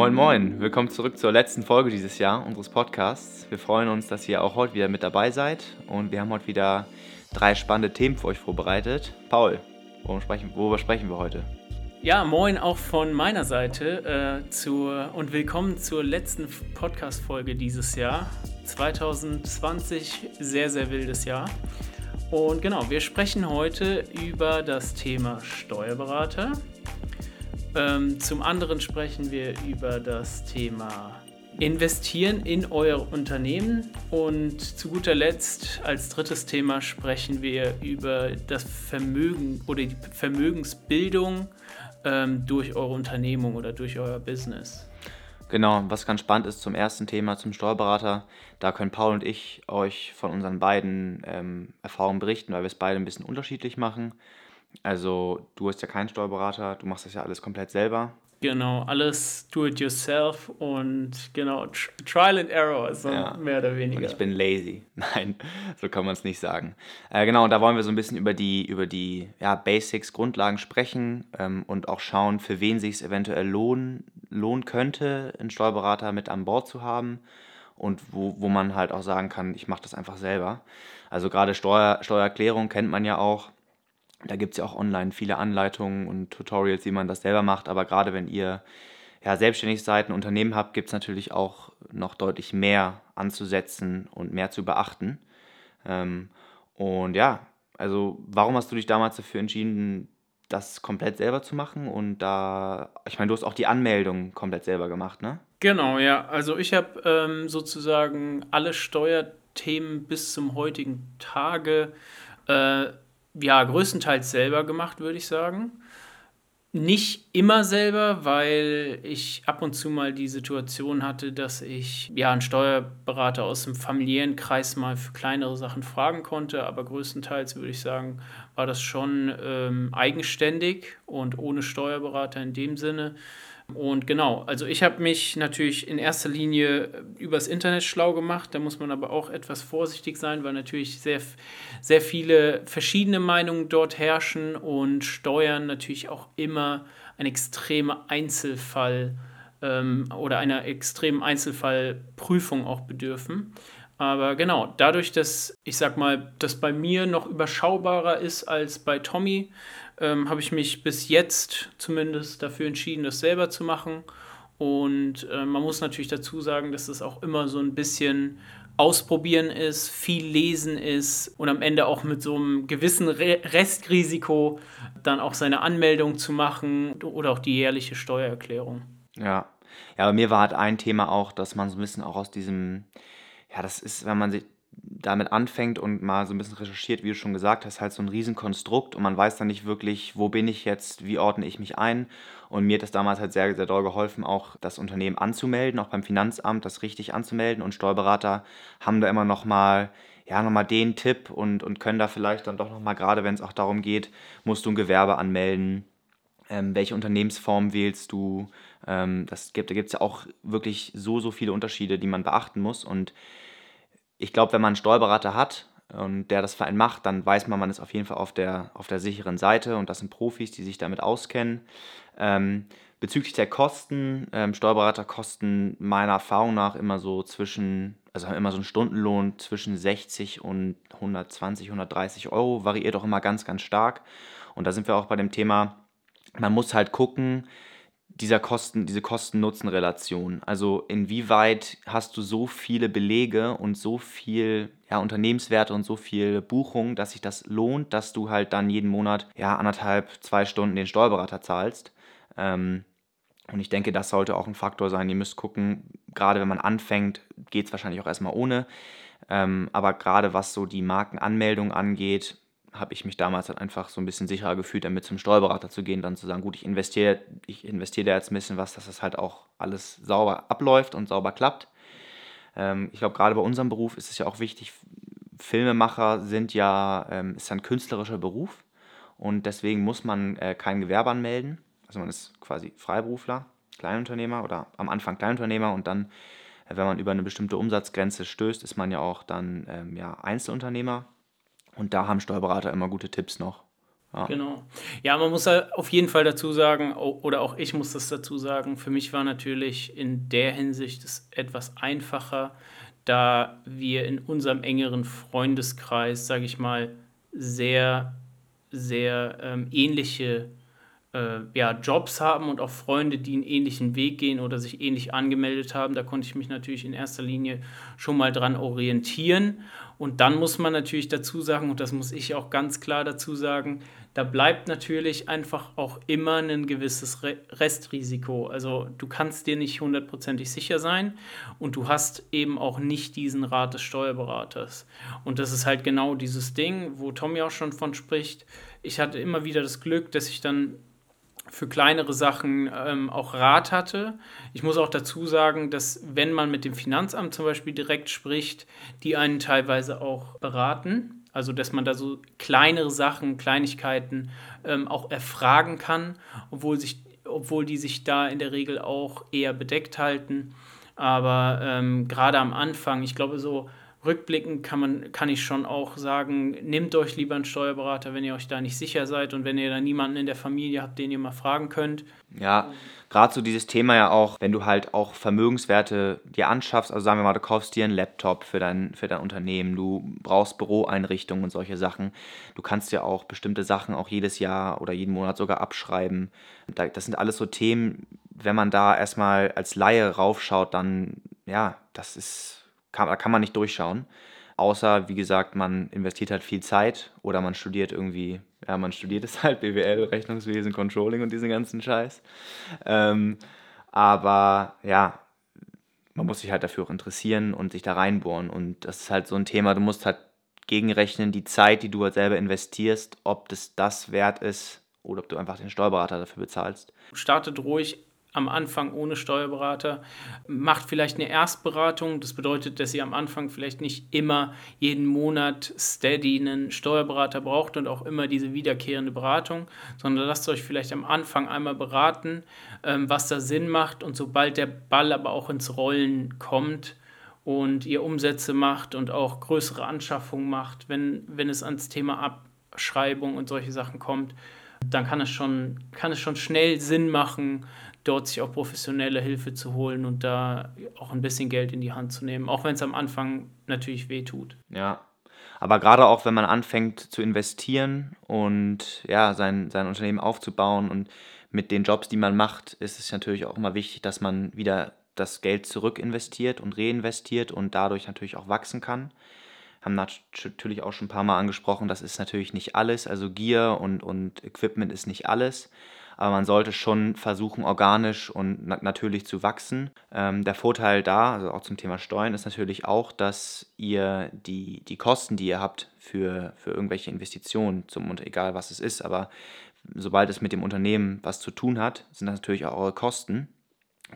Moin Moin, willkommen zurück zur letzten Folge dieses Jahr unseres Podcasts. Wir freuen uns, dass ihr auch heute wieder mit dabei seid und wir haben heute wieder drei spannende Themen für euch vorbereitet. Paul, worüber sprechen, worüber sprechen wir heute? Ja, moin auch von meiner Seite äh, zur, und willkommen zur letzten Podcast-Folge dieses Jahr. 2020, sehr, sehr wildes Jahr. Und genau, wir sprechen heute über das Thema Steuerberater. Ähm, zum anderen sprechen wir über das Thema Investieren in euer Unternehmen und zu guter Letzt als drittes Thema sprechen wir über das Vermögen oder die Vermögensbildung ähm, durch eure Unternehmung oder durch euer Business. Genau, was ganz spannend ist zum ersten Thema, zum Steuerberater, da können Paul und ich euch von unseren beiden ähm, Erfahrungen berichten, weil wir es beide ein bisschen unterschiedlich machen. Also du hast ja keinen Steuerberater, du machst das ja alles komplett selber. Genau, alles do it yourself und genau, Trial and Error, so ja. mehr oder weniger. Und ich bin lazy. Nein, so kann man es nicht sagen. Äh, genau, und da wollen wir so ein bisschen über die, über die ja, Basics, Grundlagen sprechen ähm, und auch schauen, für wen sich es eventuell lohnen, lohnen könnte, einen Steuerberater mit an Bord zu haben und wo, wo man halt auch sagen kann, ich mache das einfach selber. Also gerade Steuer, Steuererklärung kennt man ja auch da gibt es ja auch online viele Anleitungen und Tutorials, wie man das selber macht. Aber gerade wenn ihr ja, selbstständig seid, ein Unternehmen habt, gibt es natürlich auch noch deutlich mehr anzusetzen und mehr zu beachten. Ähm, und ja, also warum hast du dich damals dafür entschieden, das komplett selber zu machen? Und da, ich meine, du hast auch die Anmeldung komplett selber gemacht, ne? Genau, ja. Also ich habe ähm, sozusagen alle Steuerthemen bis zum heutigen Tage äh, ja, größtenteils selber gemacht, würde ich sagen. Nicht immer selber, weil ich ab und zu mal die Situation hatte, dass ich ja einen Steuerberater aus dem familiären Kreis mal für kleinere Sachen fragen konnte, aber größtenteils würde ich sagen, war das schon ähm, eigenständig und ohne Steuerberater in dem Sinne. Und genau, also ich habe mich natürlich in erster Linie übers Internet schlau gemacht. Da muss man aber auch etwas vorsichtig sein, weil natürlich sehr, sehr viele verschiedene Meinungen dort herrschen und Steuern natürlich auch immer ein extremer Einzelfall ähm, oder einer extremen Einzelfallprüfung auch bedürfen. Aber genau, dadurch, dass ich sag mal, das bei mir noch überschaubarer ist als bei Tommy, ähm, habe ich mich bis jetzt zumindest dafür entschieden, das selber zu machen. Und äh, man muss natürlich dazu sagen, dass es auch immer so ein bisschen Ausprobieren ist, viel Lesen ist und am Ende auch mit so einem gewissen Re Restrisiko dann auch seine Anmeldung zu machen oder auch die jährliche Steuererklärung. Ja. Ja, bei mir war halt ein Thema auch, dass man so ein bisschen auch aus diesem, ja, das ist, wenn man sich damit anfängt und mal so ein bisschen recherchiert, wie du schon gesagt hast, halt so ein Riesenkonstrukt und man weiß dann nicht wirklich, wo bin ich jetzt, wie ordne ich mich ein. Und mir hat das damals halt sehr, sehr doll geholfen, auch das Unternehmen anzumelden, auch beim Finanzamt das richtig anzumelden. Und Steuerberater haben da immer nochmal ja, nochmal den Tipp und, und können da vielleicht dann doch nochmal, gerade wenn es auch darum geht, musst du ein Gewerbe anmelden, ähm, welche Unternehmensform wählst du. Ähm, das gibt, da gibt es ja auch wirklich so, so viele Unterschiede, die man beachten muss. Und ich glaube, wenn man einen Steuerberater hat und der das für einen macht, dann weiß man, man ist auf jeden Fall auf der, auf der sicheren Seite und das sind Profis, die sich damit auskennen. Ähm, bezüglich der Kosten, ähm, Steuerberater kosten meiner Erfahrung nach immer so zwischen, also haben immer so einen Stundenlohn zwischen 60 und 120, 130 Euro, variiert auch immer ganz, ganz stark. Und da sind wir auch bei dem Thema, man muss halt gucken, dieser Kosten, diese Kosten-Nutzen-Relation. Also inwieweit hast du so viele Belege und so viel ja, Unternehmenswerte und so viel Buchungen, dass sich das lohnt, dass du halt dann jeden Monat ja anderthalb, zwei Stunden den Steuerberater zahlst. Ähm, und ich denke, das sollte auch ein Faktor sein. Ihr müsst gucken, gerade wenn man anfängt, geht es wahrscheinlich auch erstmal ohne. Ähm, aber gerade was so die Markenanmeldung angeht, habe ich mich damals halt einfach so ein bisschen sicherer gefühlt, damit zum Steuerberater zu gehen, dann zu sagen, gut, ich investiere, ich investiere da jetzt ein bisschen was, dass das halt auch alles sauber abläuft und sauber klappt. Ähm, ich glaube, gerade bei unserem Beruf ist es ja auch wichtig, Filmemacher sind ja, ähm, ist ein künstlerischer Beruf und deswegen muss man äh, kein Gewerbe anmelden. Also man ist quasi Freiberufler, Kleinunternehmer oder am Anfang Kleinunternehmer und dann, äh, wenn man über eine bestimmte Umsatzgrenze stößt, ist man ja auch dann ähm, ja, Einzelunternehmer und da haben Steuerberater immer gute Tipps noch. Ja. Genau. Ja, man muss auf jeden Fall dazu sagen, oder auch ich muss das dazu sagen, für mich war natürlich in der Hinsicht es etwas einfacher, da wir in unserem engeren Freundeskreis, sage ich mal, sehr, sehr ähm, ähnliche äh, ja, Jobs haben und auch Freunde, die einen ähnlichen Weg gehen oder sich ähnlich angemeldet haben. Da konnte ich mich natürlich in erster Linie schon mal dran orientieren. Und dann muss man natürlich dazu sagen, und das muss ich auch ganz klar dazu sagen, da bleibt natürlich einfach auch immer ein gewisses Restrisiko. Also du kannst dir nicht hundertprozentig sicher sein und du hast eben auch nicht diesen Rat des Steuerberaters. Und das ist halt genau dieses Ding, wo Tommy auch schon von spricht. Ich hatte immer wieder das Glück, dass ich dann für kleinere Sachen ähm, auch Rat hatte. Ich muss auch dazu sagen, dass wenn man mit dem Finanzamt zum Beispiel direkt spricht, die einen teilweise auch beraten. Also dass man da so kleinere Sachen, Kleinigkeiten ähm, auch erfragen kann, obwohl, sich, obwohl die sich da in der Regel auch eher bedeckt halten. Aber ähm, gerade am Anfang, ich glaube so rückblickend kann, man, kann ich schon auch sagen, nehmt euch lieber einen Steuerberater, wenn ihr euch da nicht sicher seid und wenn ihr da niemanden in der Familie habt, den ihr mal fragen könnt. Ja, gerade so dieses Thema ja auch, wenn du halt auch Vermögenswerte dir anschaffst, also sagen wir mal, du kaufst dir einen Laptop für dein, für dein Unternehmen, du brauchst Büroeinrichtungen und solche Sachen. Du kannst ja auch bestimmte Sachen auch jedes Jahr oder jeden Monat sogar abschreiben. Das sind alles so Themen, wenn man da erstmal als Laie raufschaut, dann ja, das ist kann, da kann man nicht durchschauen. Außer, wie gesagt, man investiert halt viel Zeit oder man studiert irgendwie, ja, man studiert es halt, BWL, Rechnungswesen, Controlling und diesen ganzen Scheiß. Ähm, aber ja, man muss sich halt dafür auch interessieren und sich da reinbohren. Und das ist halt so ein Thema, du musst halt gegenrechnen, die Zeit, die du halt selber investierst, ob das das wert ist oder ob du einfach den Steuerberater dafür bezahlst. Startet ruhig am Anfang ohne Steuerberater, macht vielleicht eine Erstberatung. Das bedeutet, dass ihr am Anfang vielleicht nicht immer jeden Monat steady einen Steuerberater braucht und auch immer diese wiederkehrende Beratung, sondern lasst euch vielleicht am Anfang einmal beraten, ähm, was da Sinn macht und sobald der Ball aber auch ins Rollen kommt und ihr Umsätze macht und auch größere Anschaffungen macht, wenn, wenn es ans Thema Abschreibung und solche Sachen kommt, dann kann es schon, kann es schon schnell Sinn machen, dort sich auch professionelle Hilfe zu holen und da auch ein bisschen Geld in die Hand zu nehmen, auch wenn es am Anfang natürlich weh tut. Ja, aber gerade auch, wenn man anfängt zu investieren und ja, sein, sein Unternehmen aufzubauen und mit den Jobs, die man macht, ist es natürlich auch immer wichtig, dass man wieder das Geld zurück investiert und reinvestiert und dadurch natürlich auch wachsen kann. Haben natürlich auch schon ein paar Mal angesprochen, das ist natürlich nicht alles. Also Gear und, und Equipment ist nicht alles aber man sollte schon versuchen, organisch und na natürlich zu wachsen. Ähm, der Vorteil da, also auch zum Thema Steuern, ist natürlich auch, dass ihr die, die Kosten, die ihr habt für, für irgendwelche Investitionen, zum, egal was es ist, aber sobald es mit dem Unternehmen was zu tun hat, sind das natürlich auch eure Kosten,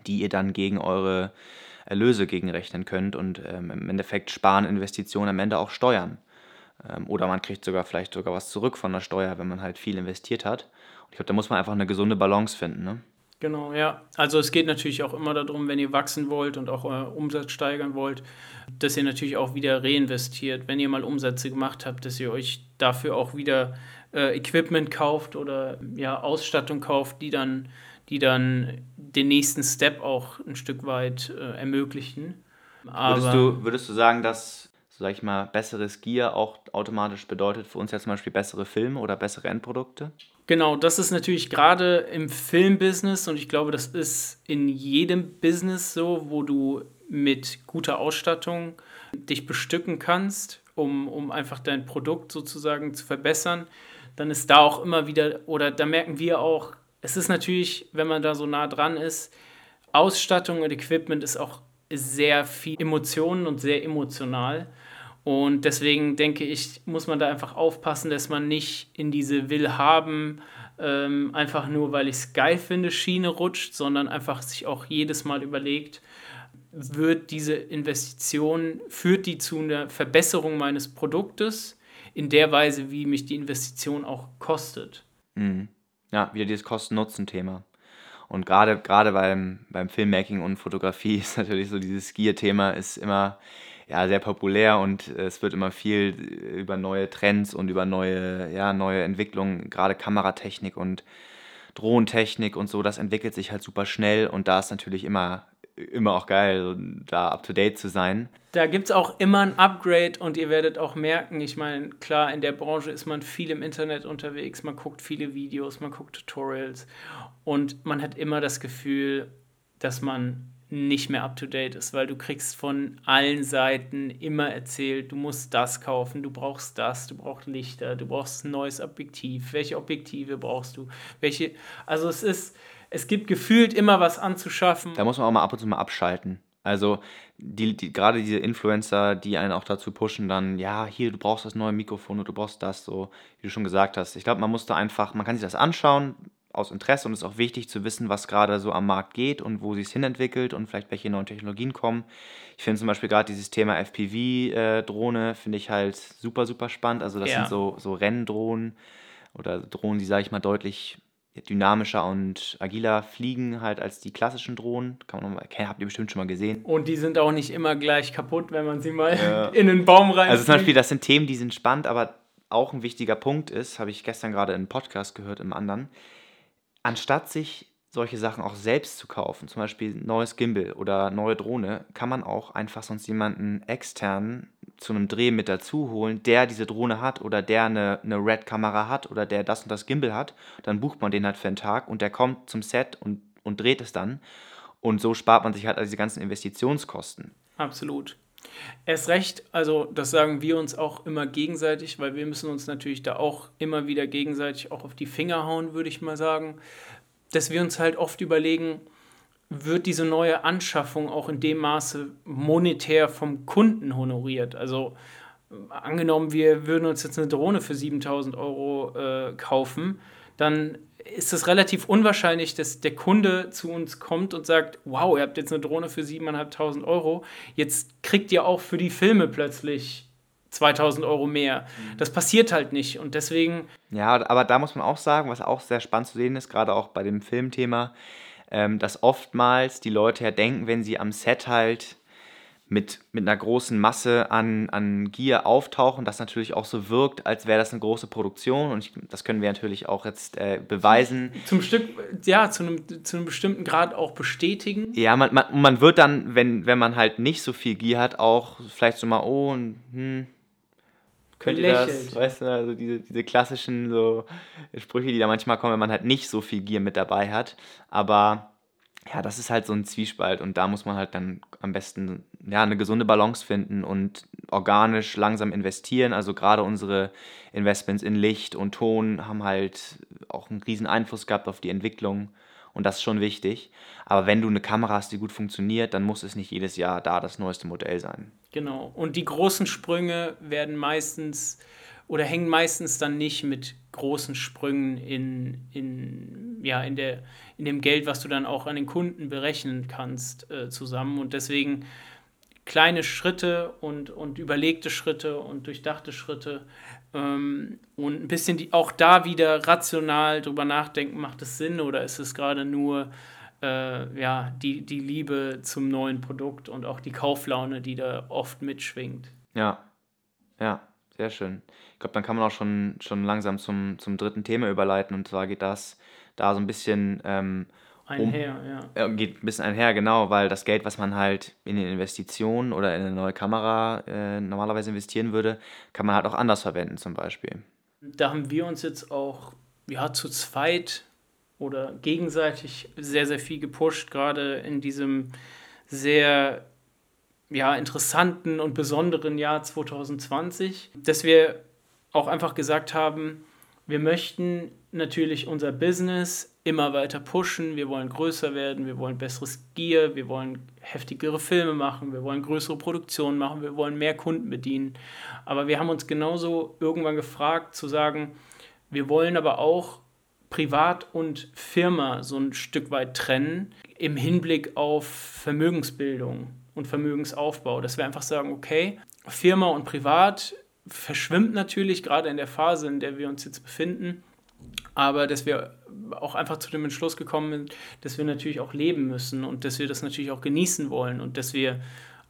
die ihr dann gegen eure Erlöse gegenrechnen könnt und ähm, im Endeffekt sparen Investitionen am Ende auch Steuern. Ähm, oder man kriegt sogar vielleicht sogar was zurück von der Steuer, wenn man halt viel investiert hat. Ich glaube, da muss man einfach eine gesunde Balance finden. Ne? Genau, ja. Also es geht natürlich auch immer darum, wenn ihr wachsen wollt und auch euer Umsatz steigern wollt, dass ihr natürlich auch wieder reinvestiert. Wenn ihr mal Umsätze gemacht habt, dass ihr euch dafür auch wieder äh, Equipment kauft oder ja, Ausstattung kauft, die dann, die dann den nächsten Step auch ein Stück weit äh, ermöglichen. Aber würdest, du, würdest du sagen, dass, sag ich mal, besseres Gear auch automatisch bedeutet für uns ja zum Beispiel bessere Filme oder bessere Endprodukte? Genau, das ist natürlich gerade im Filmbusiness und ich glaube, das ist in jedem Business so, wo du mit guter Ausstattung dich bestücken kannst, um, um einfach dein Produkt sozusagen zu verbessern. Dann ist da auch immer wieder, oder da merken wir auch, es ist natürlich, wenn man da so nah dran ist, Ausstattung und Equipment ist auch sehr viel Emotionen und sehr emotional. Und deswegen denke ich, muss man da einfach aufpassen, dass man nicht in diese will haben, ähm, einfach nur weil ich es geil finde, Schiene rutscht, sondern einfach sich auch jedes Mal überlegt, wird diese Investition, führt die zu einer Verbesserung meines Produktes in der Weise, wie mich die Investition auch kostet. Mhm. Ja, wieder dieses Kosten-Nutzen-Thema. Und gerade, beim, beim Filmmaking und Fotografie ist natürlich so dieses Gear-Thema ist immer ja, sehr populär und es wird immer viel über neue Trends und über neue, ja, neue Entwicklungen, gerade Kameratechnik und Drohntechnik und so, das entwickelt sich halt super schnell und da ist natürlich immer, immer auch geil, da up to date zu sein. Da gibt es auch immer ein Upgrade und ihr werdet auch merken, ich meine, klar, in der Branche ist man viel im Internet unterwegs, man guckt viele Videos, man guckt Tutorials und man hat immer das Gefühl, dass man nicht mehr up to date ist, weil du kriegst von allen Seiten immer erzählt, du musst das kaufen, du brauchst das, du brauchst Lichter, du brauchst ein neues Objektiv, welche Objektive brauchst du, welche, also es ist, es gibt gefühlt immer was anzuschaffen. Da muss man auch mal ab und zu mal abschalten. Also die, die, gerade diese Influencer, die einen auch dazu pushen, dann, ja, hier, du brauchst das neue Mikrofon oder du brauchst das, so, wie du schon gesagt hast. Ich glaube, man muss da einfach, man kann sich das anschauen, aus Interesse und es ist auch wichtig zu wissen, was gerade so am Markt geht und wo sich es hinentwickelt und vielleicht welche neuen Technologien kommen. Ich finde zum Beispiel gerade dieses Thema FPV-Drohne äh, finde ich halt super, super spannend. Also das ja. sind so, so Renndrohnen oder Drohnen, die, sage ich mal, deutlich dynamischer und agiler fliegen halt als die klassischen Drohnen. Kann man mal, habt ihr bestimmt schon mal gesehen. Und die sind auch nicht immer gleich kaputt, wenn man sie mal ja. in einen Baum rein. Also zum Beispiel, das sind Themen, die sind spannend, aber auch ein wichtiger Punkt ist, habe ich gestern gerade in einem Podcast gehört, im anderen, anstatt sich solche Sachen auch selbst zu kaufen, zum Beispiel neues Gimbal oder neue Drohne, kann man auch einfach sonst jemanden extern zu einem Dreh mit dazu holen, der diese Drohne hat oder der eine, eine Red-Kamera hat oder der das und das Gimbal hat. Dann bucht man den halt für einen Tag und der kommt zum Set und, und dreht es dann. Und so spart man sich halt also diese ganzen Investitionskosten. Absolut. Erst recht, also das sagen wir uns auch immer gegenseitig, weil wir müssen uns natürlich da auch immer wieder gegenseitig auch auf die Finger hauen, würde ich mal sagen, dass wir uns halt oft überlegen, wird diese neue Anschaffung auch in dem Maße monetär vom Kunden honoriert? Also angenommen, wir würden uns jetzt eine Drohne für 7000 Euro äh, kaufen, dann ist es relativ unwahrscheinlich, dass der Kunde zu uns kommt und sagt, wow, ihr habt jetzt eine Drohne für 7.500 Euro, jetzt kriegt ihr auch für die Filme plötzlich 2000 Euro mehr. Mhm. Das passiert halt nicht und deswegen... Ja, aber da muss man auch sagen, was auch sehr spannend zu sehen ist, gerade auch bei dem Filmthema, ähm, dass oftmals die Leute ja denken, wenn sie am Set halt mit, mit einer großen Masse an, an Gier auftauchen, das natürlich auch so wirkt, als wäre das eine große Produktion und ich, das können wir natürlich auch jetzt äh, beweisen. Zum Stück, ja, zu einem, zu einem bestimmten Grad auch bestätigen. Ja, man, man, man wird dann, wenn, wenn man halt nicht so viel Gier hat, auch vielleicht so mal, oh, hm, könnt ihr das, weißt du, also diese, diese klassischen so Sprüche, die da manchmal kommen, wenn man halt nicht so viel Gier mit dabei hat, aber ja, das ist halt so ein Zwiespalt und da muss man halt dann am besten ja, eine gesunde Balance finden und organisch langsam investieren. Also gerade unsere Investments in Licht und Ton haben halt auch einen riesen Einfluss gehabt auf die Entwicklung und das ist schon wichtig. Aber wenn du eine Kamera hast, die gut funktioniert, dann muss es nicht jedes Jahr da das neueste Modell sein. Genau. Und die großen Sprünge werden meistens oder hängen meistens dann nicht mit großen Sprüngen in, in, ja, in, der, in dem Geld, was du dann auch an den Kunden berechnen kannst, äh, zusammen. Und deswegen kleine Schritte und, und überlegte Schritte und durchdachte Schritte ähm, und ein bisschen die, auch da wieder rational drüber nachdenken, macht es Sinn oder ist es gerade nur äh, ja, die, die Liebe zum neuen Produkt und auch die Kauflaune, die da oft mitschwingt. Ja, ja. Sehr schön. Ich glaube, dann kann man auch schon, schon langsam zum, zum dritten Thema überleiten. Und zwar geht das da so ein bisschen ähm, einher, um, ja. Geht ein bisschen einher, genau, weil das Geld, was man halt in den Investitionen oder in eine neue Kamera äh, normalerweise investieren würde, kann man halt auch anders verwenden, zum Beispiel. Da haben wir uns jetzt auch ja, zu zweit oder gegenseitig sehr, sehr viel gepusht, gerade in diesem sehr ja, interessanten und besonderen Jahr 2020, dass wir auch einfach gesagt haben, wir möchten natürlich unser Business immer weiter pushen, wir wollen größer werden, wir wollen besseres Gear, wir wollen heftigere Filme machen, wir wollen größere Produktionen machen, wir wollen mehr Kunden bedienen. Aber wir haben uns genauso irgendwann gefragt zu sagen, wir wollen aber auch Privat und Firma so ein Stück weit trennen im Hinblick auf Vermögensbildung und Vermögensaufbau. Dass wir einfach sagen, okay, Firma und Privat verschwimmt natürlich, gerade in der Phase, in der wir uns jetzt befinden. Aber dass wir auch einfach zu dem Entschluss gekommen sind, dass wir natürlich auch leben müssen und dass wir das natürlich auch genießen wollen und dass wir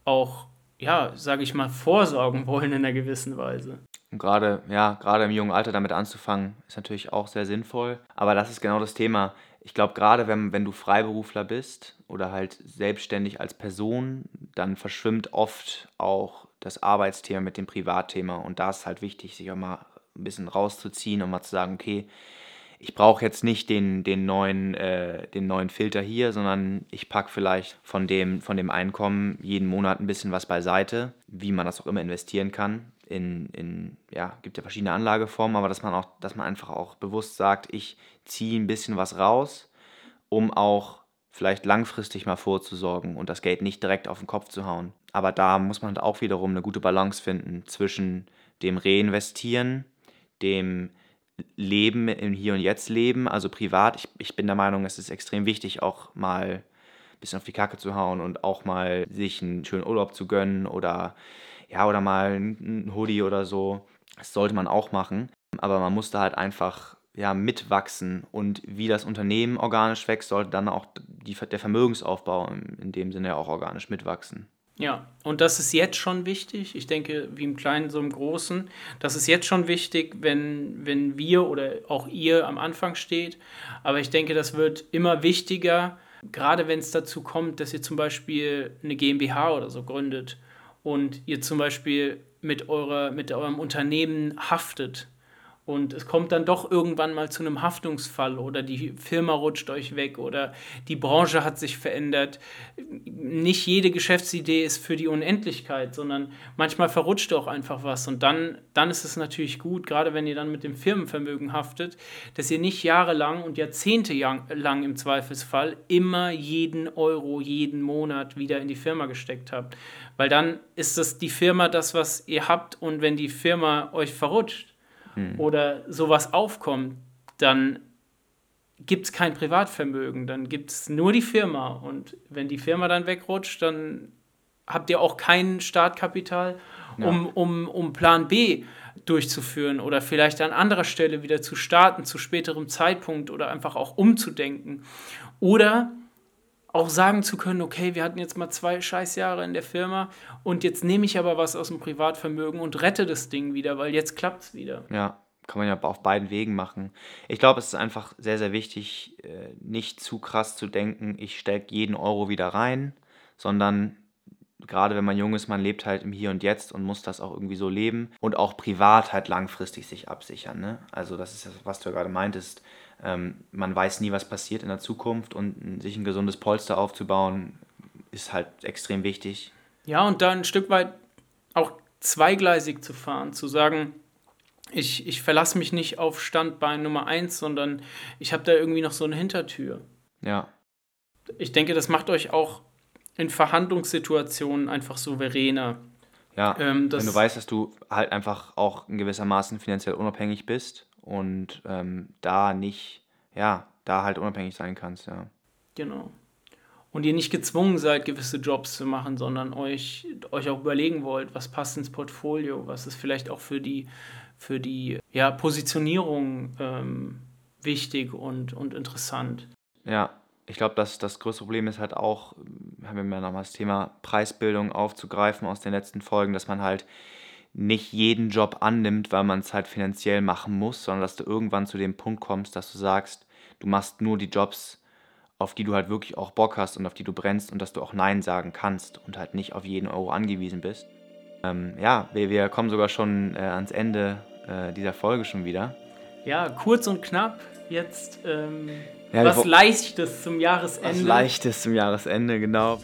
auch ja, sage ich mal, vorsorgen wollen in einer gewissen Weise. Und gerade, ja, gerade im jungen Alter damit anzufangen, ist natürlich auch sehr sinnvoll. Aber das ist genau das Thema. Ich glaube, gerade wenn, wenn du Freiberufler bist oder halt selbstständig als Person, dann verschwimmt oft auch das Arbeitsthema mit dem Privatthema. Und da ist halt wichtig, sich auch mal ein bisschen rauszuziehen und mal zu sagen, okay, ich brauche jetzt nicht den, den, neuen, äh, den neuen Filter hier, sondern ich packe vielleicht von dem, von dem Einkommen jeden Monat ein bisschen was beiseite, wie man das auch immer investieren kann in, in, ja, gibt ja verschiedene Anlageformen, aber dass man auch, dass man einfach auch bewusst sagt, ich ziehe ein bisschen was raus, um auch vielleicht langfristig mal vorzusorgen und das Geld nicht direkt auf den Kopf zu hauen. Aber da muss man auch wiederum eine gute Balance finden zwischen dem Reinvestieren, dem Leben im Hier und Jetzt leben, also privat. Ich, ich bin der Meinung, es ist extrem wichtig, auch mal ein bisschen auf die Kacke zu hauen und auch mal sich einen schönen Urlaub zu gönnen oder ja, oder mal ein Hoodie oder so. Das sollte man auch machen. Aber man muss da halt einfach ja, mitwachsen. Und wie das Unternehmen organisch wächst, sollte dann auch die, der Vermögensaufbau in dem Sinne auch organisch mitwachsen. Ja, und das ist jetzt schon wichtig. Ich denke, wie im Kleinen, so im Großen. Das ist jetzt schon wichtig, wenn, wenn wir oder auch ihr am Anfang steht. Aber ich denke, das wird immer wichtiger, gerade wenn es dazu kommt, dass ihr zum Beispiel eine GmbH oder so gründet und ihr zum Beispiel mit, eurer, mit eurem Unternehmen haftet und es kommt dann doch irgendwann mal zu einem Haftungsfall oder die Firma rutscht euch weg oder die Branche hat sich verändert. Nicht jede Geschäftsidee ist für die Unendlichkeit, sondern manchmal verrutscht auch einfach was. Und dann, dann ist es natürlich gut, gerade wenn ihr dann mit dem Firmenvermögen haftet, dass ihr nicht jahrelang und Jahrzehnte lang im Zweifelsfall immer jeden Euro, jeden Monat wieder in die Firma gesteckt habt. Weil dann ist das die Firma das, was ihr habt und wenn die Firma euch verrutscht, hm. oder sowas aufkommt, dann gibt es kein Privatvermögen, dann gibt es nur die Firma. Und wenn die Firma dann wegrutscht, dann habt ihr auch kein Startkapital, um, ja. um, um Plan B durchzuführen oder vielleicht an anderer Stelle wieder zu starten, zu späterem Zeitpunkt oder einfach auch umzudenken. Oder auch sagen zu können, okay, wir hatten jetzt mal zwei Scheißjahre in der Firma und jetzt nehme ich aber was aus dem Privatvermögen und rette das Ding wieder, weil jetzt klappt es wieder. Ja, kann man ja auf beiden Wegen machen. Ich glaube, es ist einfach sehr, sehr wichtig, äh, nicht zu krass zu denken, ich stecke jeden Euro wieder rein, sondern gerade wenn man jung ist, man lebt halt im Hier und Jetzt und muss das auch irgendwie so leben und auch privat halt langfristig sich absichern. Ne? Also das ist das, was du ja gerade meintest ähm, man weiß nie, was passiert in der Zukunft und sich ein gesundes Polster aufzubauen, ist halt extrem wichtig. Ja, und da ein Stück weit auch zweigleisig zu fahren, zu sagen, ich, ich verlasse mich nicht auf Standbein Nummer 1, sondern ich habe da irgendwie noch so eine Hintertür. Ja. Ich denke, das macht euch auch in Verhandlungssituationen einfach souveräner. Ja, ähm, wenn du weißt, dass du halt einfach auch in gewissermaßen finanziell unabhängig bist und ähm, da nicht, ja, da halt unabhängig sein kannst, ja. Genau. Und ihr nicht gezwungen seid, gewisse Jobs zu machen, sondern euch, euch auch überlegen wollt, was passt ins Portfolio, was ist vielleicht auch für die, für die ja, Positionierung ähm, wichtig und, und interessant. Ja, ich glaube, dass das größte Problem ist halt auch, haben wir ja nochmal das Thema Preisbildung aufzugreifen aus den letzten Folgen, dass man halt nicht jeden Job annimmt, weil man es halt finanziell machen muss, sondern dass du irgendwann zu dem Punkt kommst, dass du sagst, du machst nur die Jobs, auf die du halt wirklich auch Bock hast und auf die du brennst und dass du auch Nein sagen kannst und halt nicht auf jeden Euro angewiesen bist. Ähm, ja, wir, wir, kommen sogar schon äh, ans Ende äh, dieser Folge schon wieder. Ja, kurz und knapp. Jetzt ähm, ja, was Leichtes zum Jahresende. Was Leichtes zum Jahresende, genau.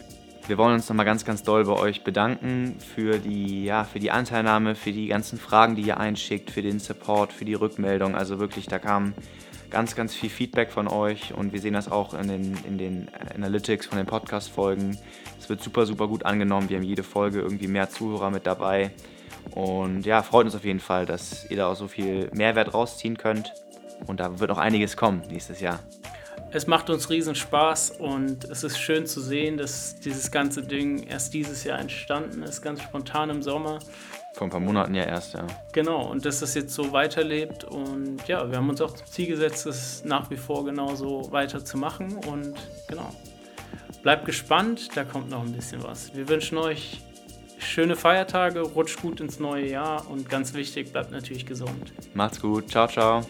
Wir wollen uns nochmal ganz, ganz doll bei euch bedanken für die, ja, für die Anteilnahme, für die ganzen Fragen, die ihr einschickt, für den Support, für die Rückmeldung. Also wirklich, da kam ganz, ganz viel Feedback von euch und wir sehen das auch in den, in den Analytics von den Podcast-Folgen. Es wird super, super gut angenommen. Wir haben jede Folge irgendwie mehr Zuhörer mit dabei. Und ja, freut uns auf jeden Fall, dass ihr da auch so viel Mehrwert rausziehen könnt. Und da wird noch einiges kommen nächstes Jahr. Es macht uns riesen Spaß und es ist schön zu sehen, dass dieses ganze Ding erst dieses Jahr entstanden ist, ganz spontan im Sommer. Vor ein paar Monaten ja erst, ja. Genau, und dass das jetzt so weiterlebt. Und ja, wir haben uns auch zum Ziel gesetzt, es nach wie vor genauso weiterzumachen. Und genau, bleibt gespannt, da kommt noch ein bisschen was. Wir wünschen euch schöne Feiertage, rutscht gut ins neue Jahr und ganz wichtig, bleibt natürlich gesund. Macht's gut. Ciao, ciao.